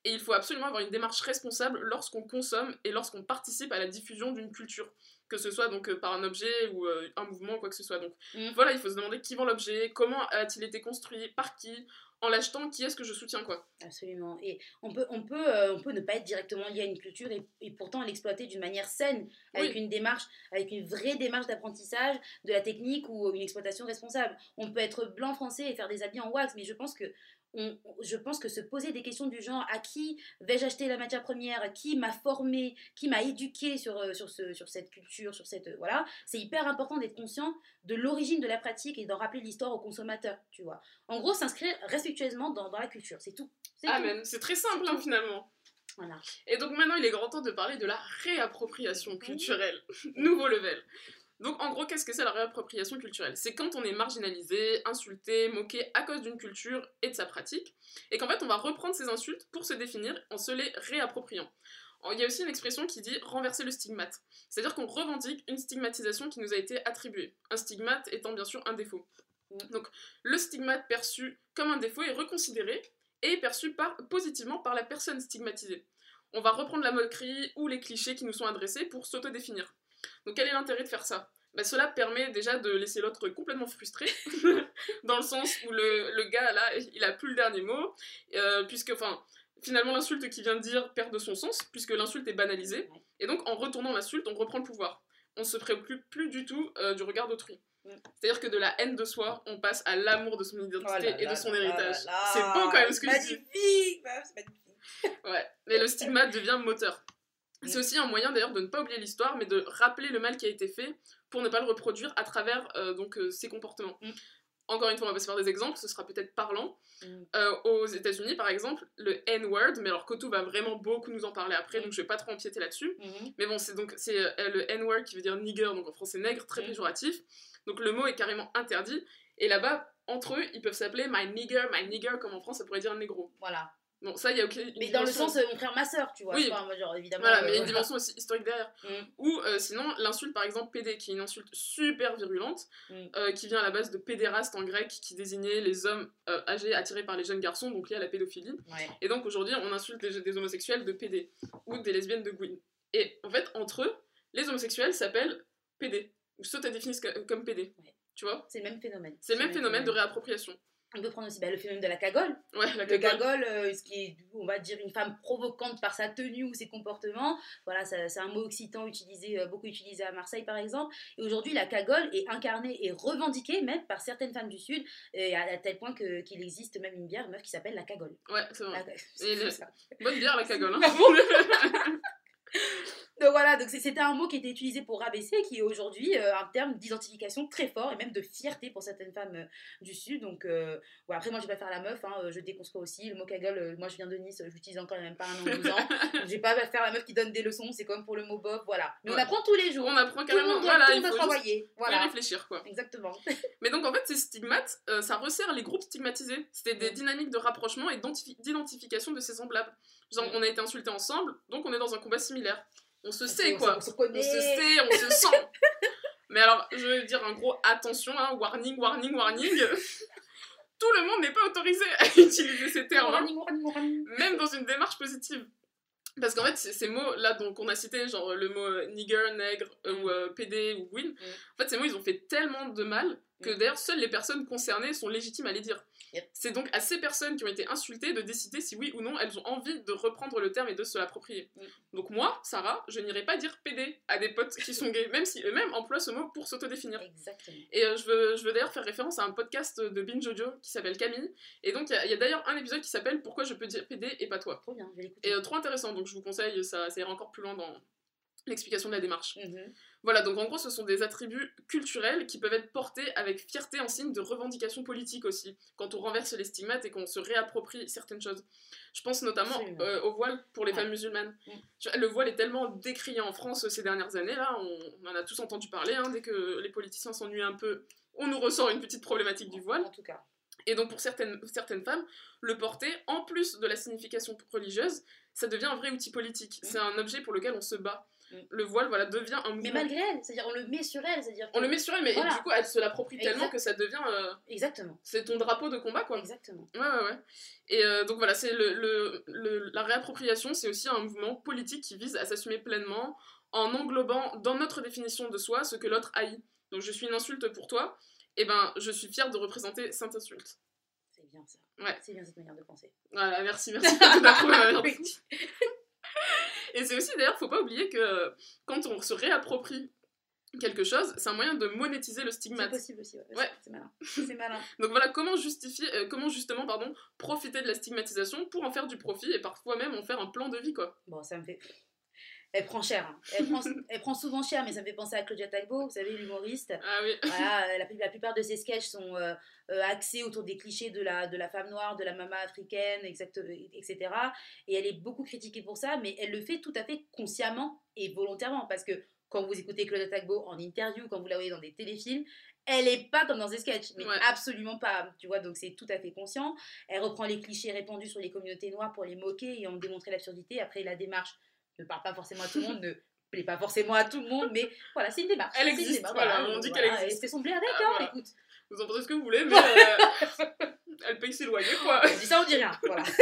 et il faut absolument avoir une démarche responsable lorsqu'on consomme et lorsqu'on participe à la diffusion d'une culture, que ce soit donc euh, par un objet ou euh, un mouvement ou quoi que ce soit. Donc Mm. voilà, il faut se demander qui vend l'objet, comment a-t-il été construit, par qui, en l'achetant, qui est-ce que je soutiens, quoi? Absolument. Et on peut, on, peut, euh, on peut ne pas être directement lié à une culture et, et pourtant l'exploiter d'une manière saine, avec Oui. une démarche, avec une vraie démarche d'apprentissage de la technique ou une exploitation responsable. On peut être blanc français et faire des habits en wax, mais je pense que on- je pense que se poser des questions du genre à qui vais-je acheter la matière première, qui m'a formé, qui m'a éduqué sur, euh, sur, ce, sur cette culture, sur cette. voilà, c'est hyper important d'être conscient de l'origine de la pratique et d'en rappeler l'histoire au consommateur, tu vois. En gros, s'inscrire respectueusement dans, dans la culture, c'est tout. C'est. C'est très simple, hein, finalement. Voilà. Et donc maintenant, il est grand temps de parler de la réappropriation culturelle. Nouveau level. Donc en gros, qu'est-ce que c'est la réappropriation culturelle? C'est quand on est marginalisé, insulté, moqué à cause d'une culture et de sa pratique, et qu'en fait on va reprendre ces insultes pour se définir en se les réappropriant. Il y a aussi une expression qui dit renverser le stigmate, c'est-à-dire qu'on revendique une stigmatisation qui nous a été attribuée. Un stigmate étant bien sûr un défaut. Donc le stigmate perçu comme un défaut est reconsidéré et perçu par, positivement par la personne stigmatisée. On va reprendre la moquerie ou les clichés qui nous sont adressés pour s'autodéfinir. Donc quel est l'intérêt de faire ça? Bah, Cela permet déjà de laisser l'autre complètement frustré, dans le sens où le, le gars là, il a plus le dernier mot, euh, puisque enfin, finalement l'insulte qu'il vient de dire perd de son sens, puisque l'insulte est banalisée, et donc en retournant l'insulte, on reprend le pouvoir. On se préoccupe plus du tout euh, du regard d'autrui. C'est-à-dire que de la haine de soi, on passe à l'amour de son identité Oh là et de son là héritage. C'est beau quand même ce que je dis. Magnifique, meuf, c'est magnifique. Ouais, mais le stigmate devient moteur. C'est Mm. aussi un moyen d'ailleurs de ne pas oublier l'histoire, mais de rappeler le mal qui a été fait pour ne pas le reproduire à travers euh, donc euh, ses comportements. Mm. Encore une fois, on va passer par des exemples, ce sera peut-être parlant. Mm. Euh, aux États-Unis, par exemple, le N-word, mais alors Koto va vraiment beaucoup nous en parler après, Mm. donc je vais pas trop empiéter là-dessus. Mhm. Mais bon, c'est donc c'est euh, le N-word qui veut dire nigger, donc en français nègre, très péjoratif. Donc le mot est carrément interdit. Et là-bas, entre eux, ils peuvent s'appeler my nigger, my nigger, comme en France, ça pourrait dire négro. Voilà. Bon, ça, il y a. Mais dans le sens, euh, mon frère, ma soeur, tu vois. Oui. pas genre, évidemment. Voilà, euh, mais il y a une dimension aussi historique derrière. Mm. Ou euh, sinon, l'insulte par exemple PD, qui est une insulte super virulente, Mm. euh, qui vient à la base de pédéraste en grec, qui désignait les hommes âgés attirés par les jeunes garçons, donc liés à la pédophilie. Ouais. Et donc aujourd'hui, on insulte des, des homosexuels de PD, ou des lesbiennes de Gwyn. Et en fait, entre eux, les homosexuels s'appellent PD, ou s'autodéfinissent co- comme PD. Ouais. Tu vois? C'est le même phénomène. C'est le même phénomène de réappropriation. On peut prendre aussi bah, le phénomène de la cagole. Ouais, la Le cagole. euh, ce qui est, on va dire, une femme provocante par sa tenue ou ses comportements. Voilà, c'est un mot occitan utilisé, euh, beaucoup utilisé à Marseille, par exemple. Et aujourd'hui, la cagole est incarnée et revendiquée même par certaines femmes du Sud, et à, à tel point qu'il existe même une bière meuf qui s'appelle la cagole. Ouais, c'est vrai. La- Et le-. Bonne bière la cagole. hein. Donc voilà, donc c'était un mot qui était utilisé pour rabaisser, qui est aujourd'hui euh, un terme d'identification très fort et même de fierté pour certaines femmes euh, du Sud. Donc euh, ouais, après, moi je vais pas faire la meuf, hein, euh, je déconstruis aussi. Le mot cagole, euh, moi je viens de Nice, je l'utilise encore même pas un an deux ans. Je vais pas faire la meuf qui donne des leçons, c'est comme pour le mot bof, voilà. Mais on apprend tous les jours. on apprend Tout le carrément. monde Voilà, il faut travailler. Voilà. réfléchir quoi. Exactement. Mais donc en fait, ces stigmates, euh, ça resserre les groupes stigmatisés. C'était des dynamiques de rapprochement et d'identifi- d'identification de ces semblables. Genre, on a été insultés ensemble, donc on est dans un combat similaire. On se On sait quoi. On se On connaît. se sait, on se sent. Mais alors, je vais dire un gros attention, hein, warning, warning, warning. Tout le monde n'est pas autorisé à utiliser ces termes, hein, Warning, warning, warning. même dans une démarche positive. Parce qu'en fait, ces, mots-là donc, qu'on a cités, genre le mot euh, nigger, nègre, euh, ou euh, PD ou win, en fait, ces mots, ils ont fait tellement de mal que Mm. d'ailleurs, seules les personnes concernées sont légitimes à les dire. Yep. C'est donc à ces personnes qui ont été insultées de décider si oui ou non elles ont envie de reprendre le terme et de se l'approprier. Mm. Donc moi, Sarah, je n'irai pas dire PD à des potes qui sont gays, même si eux-mêmes emploient ce mot pour s'autodéfinir. Exactement. Et euh, je veux, je veux d'ailleurs faire référence à un podcast de Bin Jojo qui s'appelle Camille. Et donc il y a, d'ailleurs un épisode qui s'appelle Pourquoi je peux dire PD et pas toi. Trop bien, je vais. Et euh, trop intéressant, donc je vous conseille, ça, ça ira encore plus loin dans l'explication de la démarche. Mhm. Voilà, donc en gros, ce sont des attributs culturels qui peuvent être portés avec fierté en signe de revendication politique aussi, quand on renverse les stigmates et qu'on se réapproprie certaines choses. Je pense notamment euh, au voile pour les Ouais. femmes musulmanes. Mm. Le voile est tellement décrié en France ces dernières années, là, on, on en a tous entendu parler, hein, dès que les politiciens s'ennuient un peu, on nous ressort une petite problématique du voile. En tout cas. Et donc pour certaines, certaines femmes, le porter, en plus de la signification religieuse, ça devient un vrai outil politique. Mm. C'est un objet pour lequel on se bat. Le voile, voilà, devient un Mais mouvement. malgré elle, c'est-à-dire on le met sur elle, c'est-à-dire. On le met sur elle, mais Voilà. du coup, elle se l'approprie tellement que ça devient. euh, Exactement. c'est ton drapeau de combat, quoi. Exactement. Ouais, ouais, ouais. Et euh, donc voilà, c'est le, le- le- la réappropriation, c'est aussi un mouvement politique qui vise à s'assumer pleinement en englobant dans notre définition de soi ce que l'autre haït. Donc je suis une insulte pour toi, et ben je suis fière de représenter cette insulte. C'est bien ça. Ouais. C'est bien cette manière de penser. Voilà, merci, merci d'approuver ma. Et c'est aussi d'ailleurs, faut pas oublier que quand on se réapproprie quelque chose, c'est un moyen de monétiser le C'est stigmate. possible aussi. Ouais. Ouais. C'est malin. C'est malin. Donc voilà, comment justifier, euh, comment justement, pardon, profiter de la stigmatisation pour en faire du profit et parfois même en faire un plan de vie, quoi. Bon, ça me fait. Elle prend cher. hein. Elle, prend, elle prend souvent cher, mais ça me fait penser à Claudia Tagbo, vous savez, l'humoriste. Ah oui. Voilà, euh, la, la plupart de ses sketchs sont euh, euh, axés autour des clichés de la, de la femme noire, de la maman africaine, exact- etc. Et elle est beaucoup critiquée pour ça, mais elle le fait tout à fait consciemment et volontairement. Parce que quand vous écoutez Claudia Tagbo en interview, quand vous la voyez dans des téléfilms, elle est pas comme dans ses sketchs, mais Ouais. absolument pas. Tu vois, donc c'est tout à fait conscient. Elle reprend les clichés répandus sur les communautés noires pour les moquer et en démontrer l'absurdité. Après, la démarche ne parle pas forcément à tout le monde, ne plaît pas forcément à tout le monde, mais voilà, c'est une démarche. Elle C'est existe, démarche, voilà, on dit qu'elle Elle existe. fait son blé avec, Ah, hein, voilà. écoute. Vous en pensez ce que vous voulez, mais euh, elle paye ses loyers, quoi. On dit ça, on dit rien. Voilà.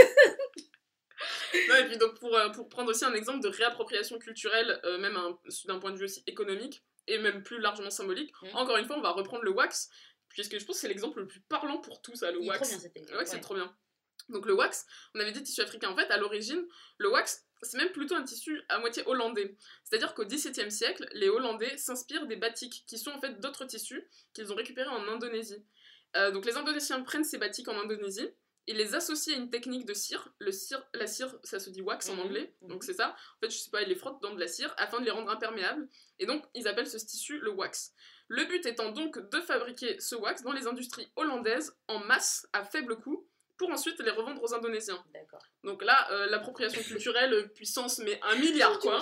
Non, et puis donc pour, euh, pour prendre aussi un exemple de réappropriation culturelle, euh, même un- d'un point de vue aussi économique, et même plus largement symbolique, Mhm. encore une fois, on va reprendre le wax, puisque je pense que c'est l'exemple le plus parlant pour tout ça, le Il wax. trop bien cet exemple. Ouais, c'est trop bien. Donc le wax, on avait dit tissu africain. En fait, à l'origine, le wax, c'est même plutôt un tissu à moitié hollandais. C'est-à-dire qu'au XVIIe siècle, les Hollandais s'inspirent des batiks, qui sont en fait d'autres tissus qu'ils ont récupérés en Indonésie. Euh, donc les Indonésiens prennent ces batiks en Indonésie, ils les associent à une technique de cire. Le cire, la cire, ça se dit wax en Mhm, anglais, mhm. donc c'est ça. En fait, je sais pas, ils les frottent dans de la cire afin de les rendre imperméables. Et donc, ils appellent ce tissu le wax. Le but étant donc de fabriquer ce wax dans les industries hollandaises en masse à faible coût pour ensuite les revendre aux Indonésiens. Donc là, euh, l'appropriation culturelle, euh, puissance, mais un milliard quoi.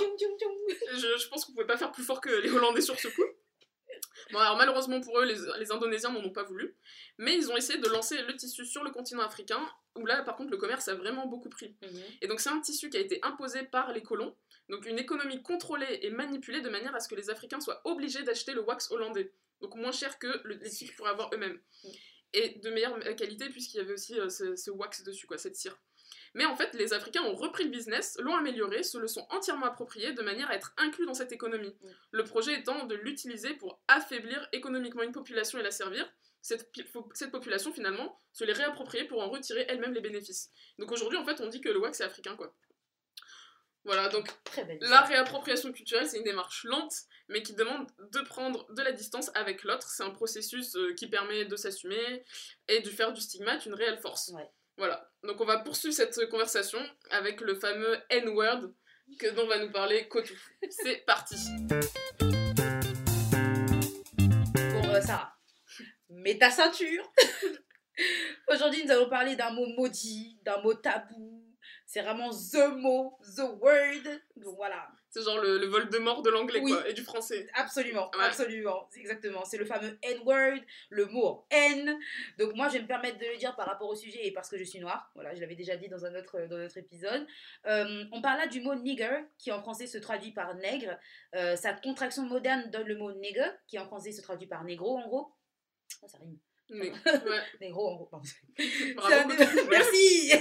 Je, je pense qu'on pouvait pas faire plus fort que les Hollandais sur ce coup. Bon, alors malheureusement pour eux, les, les Indonésiens n'en ont pas voulu, mais ils ont essayé de lancer le tissu sur le continent africain, où là par contre le commerce a vraiment beaucoup pris. Mhm. Et donc c'est un tissu qui a été imposé par les colons, donc une économie contrôlée et manipulée de manière à ce que les Africains soient obligés d'acheter le wax hollandais, donc moins cher que le, les tissus qu'ils pourraient avoir eux-mêmes. Mm. Et de meilleure qualité puisqu'il y avait aussi euh, ce, ce wax dessus, quoi, cette cire. Mais en fait, les Africains ont repris le business, l'ont amélioré, se le sont entièrement approprié de manière à être inclus dans cette économie. Mm. Le projet étant de l'utiliser pour affaiblir économiquement une population et la servir. Cette population, finalement, se les réapproprier pour en retirer elle-même les bénéfices. Donc aujourd'hui, en fait, on dit que le wax est africain, quoi. Voilà, donc Très belle. la réappropriation culturelle, c'est une démarche lente, mais qui demande de prendre de la distance avec l'autre. C'est un processus euh, qui permet de s'assumer et de faire du stigmate une réelle force. Ouais. Voilà, donc on va poursuivre cette conversation avec le fameux N-word que dont va nous parler Kotou. C'est parti Pour euh, Sarah. Mets ta ceinture. Aujourd'hui, nous allons parler d'un mot maudit, d'un mot tabou. C'est vraiment the mot, the word. Donc voilà, C'est genre le, le Voldemort de l'anglais, Oui. quoi, et du français. absolument, Ouais. absolument. Exactement. C'est le fameux N-word, le mot N. Donc moi, je vais me permettre de le dire par rapport au sujet et parce que je suis noire. Voilà, je l'avais déjà dit dans un autre, dans notre épisode. Euh, on parle là du mot nigger, qui en français se traduit par nègre. Euh, sa contraction moderne donne le mot nigger, qui en français se traduit par négro, en gros. Oh, ça rime. Ouais, Négro, en gros. pardon. bravo, un Merci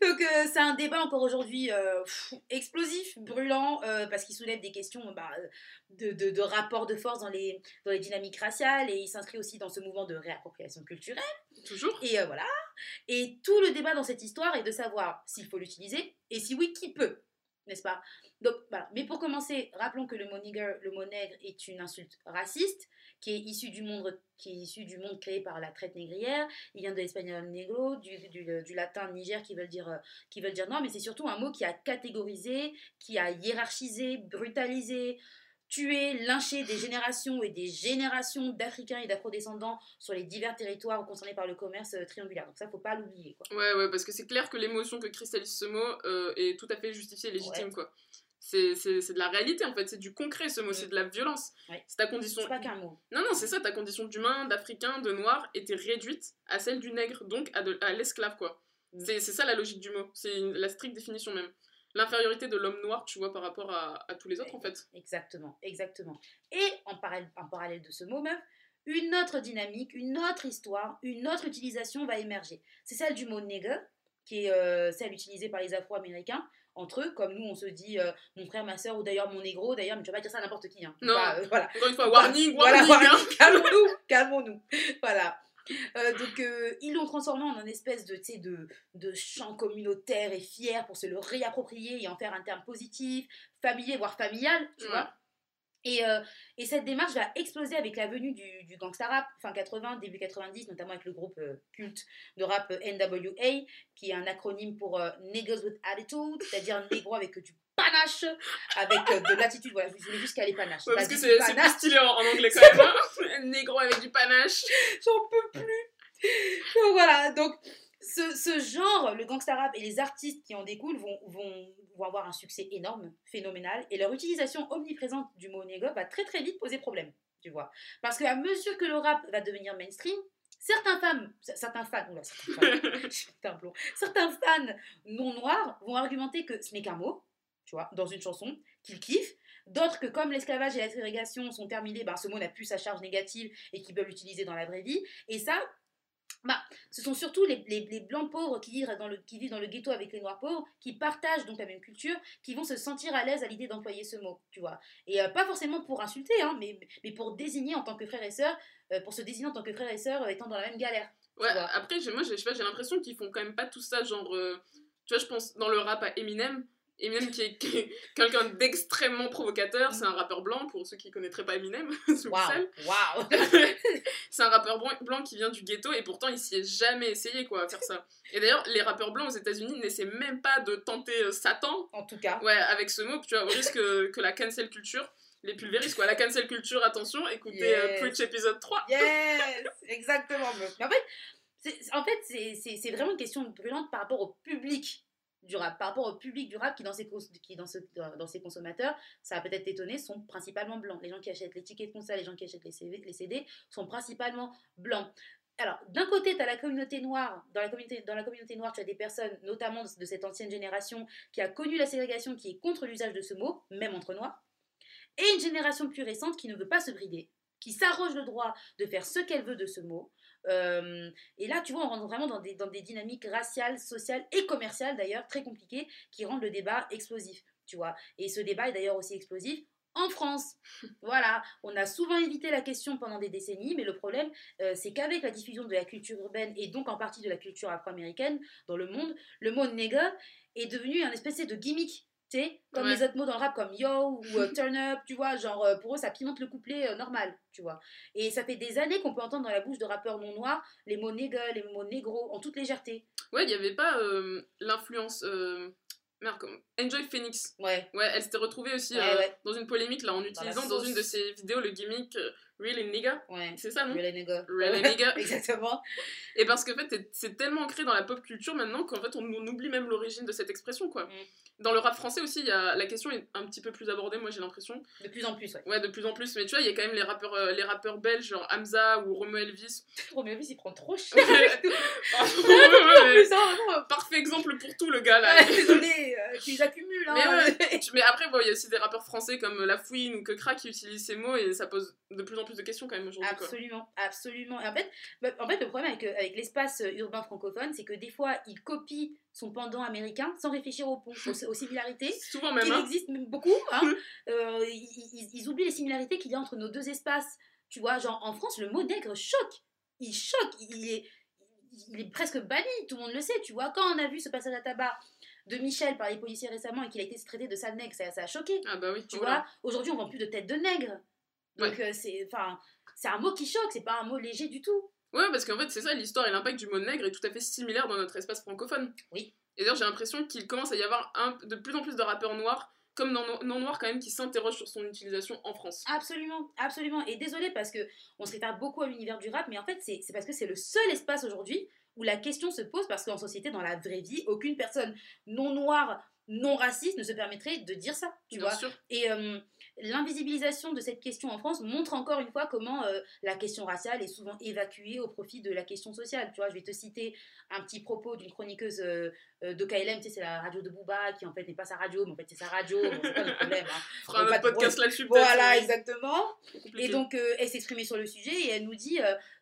Donc euh, c'est un débat encore aujourd'hui euh, explosif, brûlant, euh, parce qu'il soulève des questions bah, de, de, de rapport de force dans les, dans les dynamiques raciales, et il s'inscrit aussi dans ce mouvement de réappropriation culturelle. Toujours Et euh, voilà. Et tout le débat dans cette histoire est de savoir s'il faut l'utiliser, et si oui, qui peut, n'est-ce pas? Donc voilà. Mais pour commencer, rappelons que le mot nigger, le mot nègre, est une insulte raciste qui est issu du monde qui est du monde créé par la traite négrière. Il vient de l'espagnol negro, du, du, latin niger qui veut dire euh, qui dire noir, mais c'est surtout un mot qui a catégorisé, qui a hiérarchisé, brutalisé, tué, lynché des générations et des générations d'Africains et d'Afro-descendants sur les divers territoires concernés par le commerce euh, triangulaire. Donc ça, faut pas l'oublier. quoi. Ouais, ouais, parce que c'est clair que l'émotion que cristallise ce mot euh, est tout à fait justifiée et légitime, quoi. C'est c'est- c'est de la réalité, en fait, c'est du concret, ce mot, Mm. c'est de la violence. Ouais. C'est ta condition... C'est pas qu'un mot. Non, non, c'est ça, ta condition d'humain, d'africain, de noir était réduite à celle du nègre, donc à, de- à l'esclave, quoi. Mm. C'est c'est ça la logique du mot, c'est une- la stricte définition même. L'infériorité de l'homme noir, tu vois, par rapport à, à tous les autres, en fait. Exactement, exactement. Et en parallèle, en parallèle de ce mot, meuf, une autre dynamique, une autre histoire, une autre utilisation va émerger. C'est celle du mot nigger, qui est euh, celle utilisée par les Afro-Américains entre eux, comme nous on se dit euh, mon frère, ma soeur ou d'ailleurs mon négro, d'ailleurs, mais tu vas pas dire ça à n'importe qui. Hein. Non. euh, voilà. Encore une fois, warning, Voilà, warning, hein. calmons-nous, calmons-nous. Voilà. Euh, donc euh, ils l'ont transformé en un espèce de, de, de chant communautaire et fier pour se le réapproprier et en faire un terme positif, familier, voire familial, tu vois. Et, euh, et cette démarche va exploser avec la venue du, du gangsta rap, fin 80, début 90, notamment avec le groupe euh, culte de rap NWA, qui est un acronyme pour euh, Niggas with Attitude, c'est-à-dire négro avec du panache avec euh, de l'attitude. Voilà, je voulais juste caler panache. Ouais, parce que c'est plus stylé en, en anglais quand même. Hein Négro avec du panache. J'en peux plus. Donc voilà, donc ce, ce genre, le gangsta rap et les artistes qui en découlent vont, vont, vont avoir un succès énorme, phénoménal, et leur utilisation omniprésente du mot négo va très très vite poser problème, tu vois. Parce qu'à mesure que le rap va devenir mainstream, certains femmes, certains fans, oula, certains fans, Putain, blond. certains fans non noirs vont argumenter que ce n'est qu'un mot, tu vois, dans une chanson, qu'ils kiffent. D'autres que comme l'esclavage et la ségrégation sont terminés, ben, ce mot n'a plus sa charge négative et qu'ils peuvent l'utiliser dans la vraie vie. Et ça, bah, ce sont surtout les, les- les blancs pauvres qui vivent, dans le, qui vivent dans le ghetto avec les noirs pauvres, qui partagent donc la même culture, qui vont se sentir à l'aise à l'idée d'employer ce mot, tu vois. Et euh, pas forcément pour insulter, hein, mais, mais pour désigner en tant que frère et sœur, euh, pour se désigner en tant que frère et sœur euh, étant dans la même galère. Ouais, après, j'ai- moi, j'ai- je sais pas, j'ai l'impression qu'ils font quand même pas tout ça, genre, tu vois, je pense dans le rap à Eminem. Eminem qui est, quelqu'un d'extrêmement provocateur, c'est un rappeur blanc, pour ceux qui connaîtraient pas Eminem, s'il vous Waouh, plaît. waouh. c'est un rappeur blanc, qui vient du ghetto et pourtant il s'y est jamais essayé quoi à faire ça. Et d'ailleurs, les rappeurs blancs aux États-Unis n'essaient même pas de tenter euh, Satan, En tout cas. ouais, avec ce mot, tu vois, au risque que, que la cancel culture les pulvérise quoi. La cancel culture, attention, écoutez euh, Yes. Preach épisode 3. Yes, exactement. Mais en fait, c'est, en fait, c'est, c'est- c'est vraiment une question brûlante par rapport au public du rap, par rapport au public du rap qui dans ses, qui dans ce- dans consommateurs, ça va peut-être t'étonner, sont principalement blancs. Les gens qui achètent les tickets de concert, les gens qui achètent les CD, les CD sont principalement blancs. Alors, d'un côté, tu as la communauté noire. Dans la communauté, dans la communauté noire, tu as des personnes, notamment de cette ancienne génération, qui a connu la ségrégation, qui est contre l'usage de ce mot, même entre noirs. Et une génération plus récente qui ne veut pas se brider, qui s'arroge le droit de faire ce qu'elle veut de ce mot. Euh, et là, tu vois, on rentre vraiment dans des, dans des dynamiques raciales, sociales et commerciales, d'ailleurs, très compliquées, qui rendent le débat explosif, tu vois. Et ce débat est d'ailleurs aussi explosif en France. Voilà, on a souvent évité la question pendant des décennies, mais le problème, euh, c'est qu'avec la diffusion de la culture urbaine et donc en partie de la culture afro-américaine dans le monde, le mot nigger est devenu un espèce de gimmick. Tu sais, comme Ouais. les autres mots dans le rap comme yo ou euh, turn up, tu vois, genre euh, pour eux ça pimente le couplet euh, normal, tu vois. Et ça fait des années qu'on peut entendre dans la bouche de rappeurs non noirs les mots nigger, les mots négro en toute légèreté. Ouais, il y avait pas l'influence. Merde, comme Enjoy Phoenix. Ouais, Ouais, elle s'était retrouvée aussi Ouais, euh, ouais. dans une polémique là en utilisant dans, une de ses vidéos le gimmick euh, Really Nigga. ouais. C'est ça, non Really nigger. Really nigger. Exactement. Et parce qu'en fait, c'est- tellement ancré dans la pop culture maintenant qu'en fait, on, on oublie même l'origine de cette expression, quoi. Mm. Dans le rap français aussi, y a, la question est un petit peu plus abordée, moi j'ai l'impression. De plus en plus, ouais. Ouais, de plus en plus. Mais tu vois, il y a quand même les rappeurs, euh, les rappeurs belges, genre Hamza ou Romo Elvis. Roméo Elvis, il prend trop cher. Hein. Parfait exemple pour tout, le gars là. Désolé, euh, tu accumules. Hein. Mais, ouais, mais après, bon, il y a aussi des rappeurs français comme La Fouine ou Crack qui utilisent ces mots et ça pose de plus en plus de questions quand même aujourd'hui. quoi. Absolument, absolument. Et en fait, bah, en fait, le problème avec, euh, avec l'espace euh, urbain francophone, c'est que des fois, il copie son pendant américain sans réfléchir aux, aux, aux similarités. Souvent même, qu'il hein. existe même beaucoup. Hein. Euh, ils, ils- ils oublient les similarités qu'il y a entre nos deux espaces. Tu vois, genre en France, le mot nègre choque. Il choque. Il est, il est presque banni. Tout le monde le sait. Tu vois, quand on a vu ce passage à tabac de Michel par les policiers récemment et qu'il a été traité de sale nègre, ça, ça a choqué. Ah bah oui, Tu voilà. vois, aujourd'hui, on vend plus de tête de nègre. Donc, euh, c'est, enfin, c'est un mot qui choque. C'est pas un mot léger du tout. Ouais, parce qu'en fait, c'est ça, l'histoire et l'impact du mot nègre est tout à fait similaire dans notre espace francophone. Oui. Et d'ailleurs, j'ai l'impression qu'il commence à y avoir un, de plus en plus de rappeurs noirs, comme non, non noirs quand même, qui s'interrogent sur son utilisation en France. Absolument, absolument. Et désolé parce que on se réfère beaucoup à l'univers du rap, mais en fait, c'est parce que c'est le seul espace aujourd'hui où la question se pose parce qu'en société, dans la vraie vie, aucune personne non noire, non raciste ne se permettrait de dire ça, tu Bien vois. sûr. Et euh, l'invisibilisation de cette question en France montre encore une fois comment euh, la question raciale est souvent évacuée au profit de la question sociale. Tu vois, je vais te citer un petit propos d'une chroniqueuse euh, de KLM, tu sais, c'est la radio de Booba, qui en fait n'est pas sa radio, mais en fait c'est sa radio, bon, c'est pas problème. hein. On fera un pas podcast là-dessus. Voilà, exactement. Et donc, elle s'exprimait sur le sujet et elle nous dit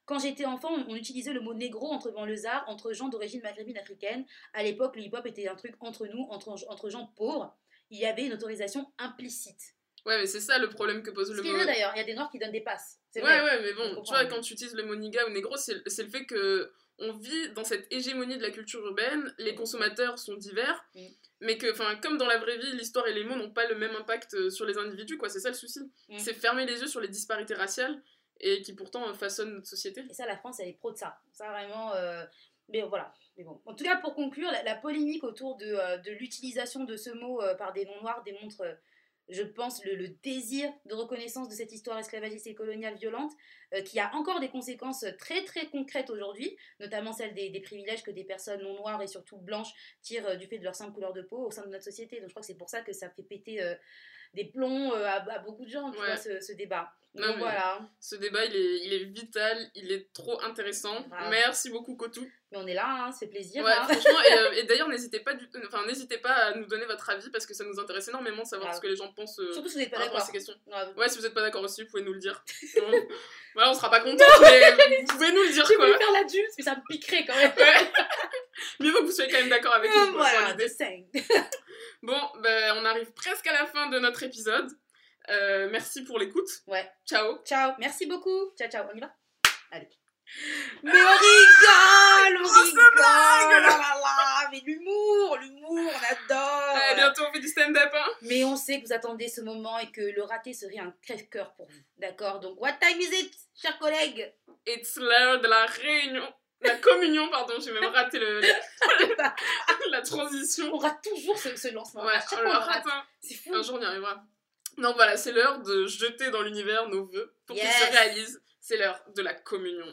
Quand j'étais enfant, on, on utilisait le mot négro entre banlieusards, entre gens d'origine maghrébine africaine. À l'époque, le hip-hop était un truc entre nous, entre, entre gens pauvres. Il y avait une autorisation implicite. Ouais, mais c'est ça le problème que pose le mot. vrai d'ailleurs, il y a des noirs qui donnent des passes. C'est Ouais, vrai. ouais, mais bon, tu vois, quand tu utilises le mot niga ou négro, c'est c'est le fait que on vit dans cette hégémonie de la culture urbaine, les consommateurs sont divers, Mm. mais que, enfin, comme dans la vraie vie, l'histoire et les mots n'ont pas le même impact euh, sur les individus, quoi, c'est ça le souci. Mm. C'est fermer les yeux sur les disparités raciales et qui pourtant façonnent notre société. Et ça, la France, elle est pro de ça. Ça, vraiment. euh, Mais voilà. Mais bon. En tout cas, pour conclure, la, polémique autour de, euh, de l'utilisation de ce mot euh, par des non-noirs démontre, je pense, le, désir de reconnaissance de cette histoire esclavagiste et coloniale violente, qui a encore des conséquences très très concrètes aujourd'hui, notamment celle des, des privilèges que des personnes non noires et surtout blanches tirent du fait de leur simple couleur de peau au sein de notre société. Donc je crois que c'est pour ça que ça fait péter des plombs euh, à, à beaucoup de gens, tu Ouais. vois, ce, ce débat. Non, Donc mais- voilà. Ce débat, il est, il est vital, il est trop intéressant. Merci beaucoup, Kotou. Mais on est là, hein, c'est plaisir. Ouais, hein. franchement, et, euh, et d'ailleurs, n'hésitez pas, du... enfin, n'hésitez pas à nous donner votre avis parce que ça nous intéresse énormément de savoir ce que les gens pensent euh, Surtout si vous n'êtes pas d'accord. ces questions. Ouais, si vous n'êtes pas d'accord aussi, vous pouvez nous le dire. voilà, on sera pas content, mais vous pouvez nous le dire quoi. voulu faire la duse, mais ça me piquerait quand même. Ouais. Mieux vaut que vous soyez quand même d'accord avec nous. dans voilà, l'idée. Bon, ben, on arrive presque à la fin de notre épisode. Euh, merci pour l'écoute. Ouais. Ciao. Ciao, merci beaucoup. Ciao, ciao, on y va? Allez. Mais on rigole, on rigole. blague. Oh là là là, mais l'humour, l'humour, on adore. Allez, bientôt, on fait du stand-up. Hein. Mais on sait que vous attendez ce moment et que le raté serait un crève-cœur pour vous. D'accord? Donc, what time is it, chers collègues? It's l'heure de la réunion. La communion, pardon, j'ai même raté le, la transition. On rate toujours ce, ce lancement. Ouais, on le rate. hein. C'est fou. Un jour, on y arrivera. Non, voilà, c'est l'heure de jeter dans l'univers nos vœux pour qu'ils se réalisent. C'est l'heure de la communion.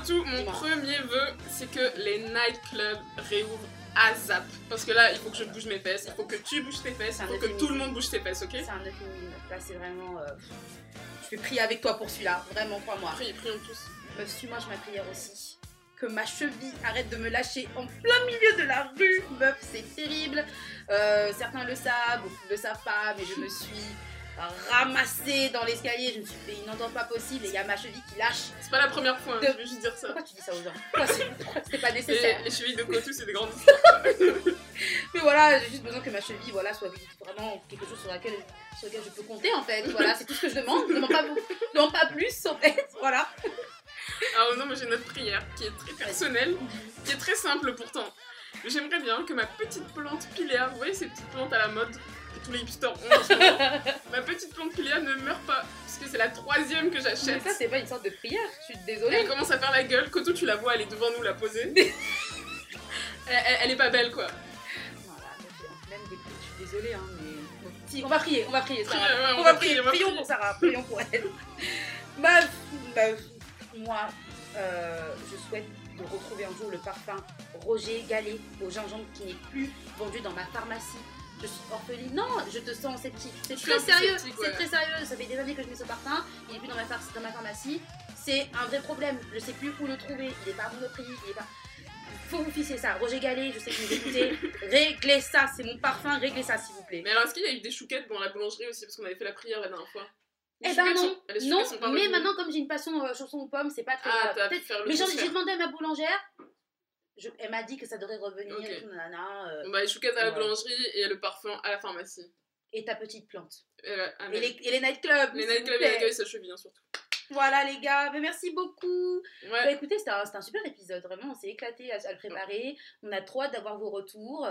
Kotou, mon premier vœu, c'est que les nightclubs réouvrent à zap. Parce que là, il faut que je bouge mes fesses, il faut que tu bouges tes fesses, il faut que tout le monde bouge tes fesses, ok? C'est un euphémisme. Là, c'est vraiment. euh, Je vais prier avec toi pour celui-là. Vraiment, crois-moi. Prie- Prions tous. Meuf, suis-moi, je ma prière aussi. Que ma cheville arrête de me lâcher en plein milieu de la rue. Meuf, c'est terrible. Euh, certains le savent, beaucoup ne le savent pas, mais je me suis ramassée dans l'escalier. Je me suis fait une entente pas possible et il y a ma cheville qui lâche. C'est pas la première fois, hein, De- je vais juste dire ça. Pourquoi tu dis ça aux gens c'est- pas Les, nécessaire les chevilles de Kotou, c'est des grandes histoires. Mais voilà, j'ai juste besoin que ma cheville voilà, soit vraiment quelque chose sur laquelle, sur lequel je peux compter en fait. Voilà, c'est tout ce que je demande. Je demande pas, je demande pas plus en fait. Voilà. Alors non, mais j'ai notre prière qui est très personnelle, qui est très simple pourtant. J'aimerais bien que ma petite plante piléa, vous voyez ces petites plantes à la mode tous les hipsters ont en ce moment, ma petite plante piléa ne meure pas, puisque c'est la troisième que Mais j'achète. ça, c'est pas une sorte de prière. Je suis désolée. Elle commence à faire la gueule, Koto tu la vois, elle est devant nous la poser. elle, elle- elle est pas belle quoi. Voilà, même des je suis désolée, hein, mais. si, on va prier, on va prier, Sarah. Ouais, on, va prier, on va prions prier. pour Sarah, prions pour elle. Bref, bref, moi, euh, je souhaite de retrouver un jour le parfum Roger Gallet au gingembre qui n'est plus vendu dans ma pharmacie. Je suis orpheline. Non, je te sens sceptique. C'est très sérieux. C'est ouais. très sérieux. Ça fait des années que je mets ce parfum. Il est plus dans ma, dans ma pharmacie. C'est un vrai problème. Je sais plus où le trouver. Il est pas à mon prix. Il est pas. Faut vous fixer ça. Roger Gallet, je sais que vous écoutez. Réglez ça. C'est mon parfum. Réglez ça, s'il vous plaît. Mais alors est-ce qu'il y a eu des chouquettes dans la boulangerie aussi, parce qu'on avait fait la prière la dernière fois Les Eh ben non, sont- non, mais maintenant comme j'ai une passion euh, chanson aux pommes, c'est pas très Ah, grave. t'as pu Peut-être- faire le Mais j'ai demandé à ma boulangère, je- elle m'a dit que ça devrait revenir Ok. et tout, nanana, euh, Bon bah les chouquettes à la boulangerie et le parfum à la pharmacie. et ta petite plante. Et, ah, Et les, et les nightclubs. les nightclubs et l'accueil, sa cheville hein, surtout. Voilà les gars, mais merci beaucoup. Bah, Ouais. écoutez, c'était un, un super épisode, vraiment, on s'est éclaté à, à le préparer. On a trop hâte d'avoir vos retours.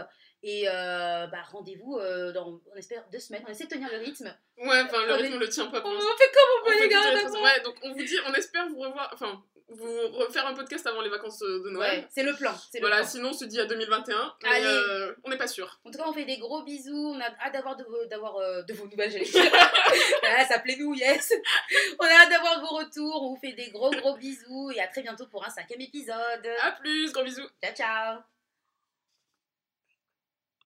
Et euh, bah, rendez-vous euh, dans, on espère, deux semaines. On essaie de tenir le rythme. Ouais, enfin le On rythme est- on le tient pas On l'instant. fait comme on On peut les gars. Ouais, donc on vous dit, on espère vous revoir, enfin, vous refaire un podcast avant les vacances de Noël. Ouais, c'est le plan. le Voilà, plan. sinon on se dit à 2021. Mais Allez. euh, on n'est pas sûr. En tout cas, on fait des gros bisous. On a hâte d'avoir de vos, d'avoir, euh, de vos nouvelles. j'allais ah, ça plaît nous, yes. On a hâte d'avoir vos retours. On vous fait des gros gros bisous et à très bientôt pour un cinquième épisode. À plus, gros bisous. Ciao ciao.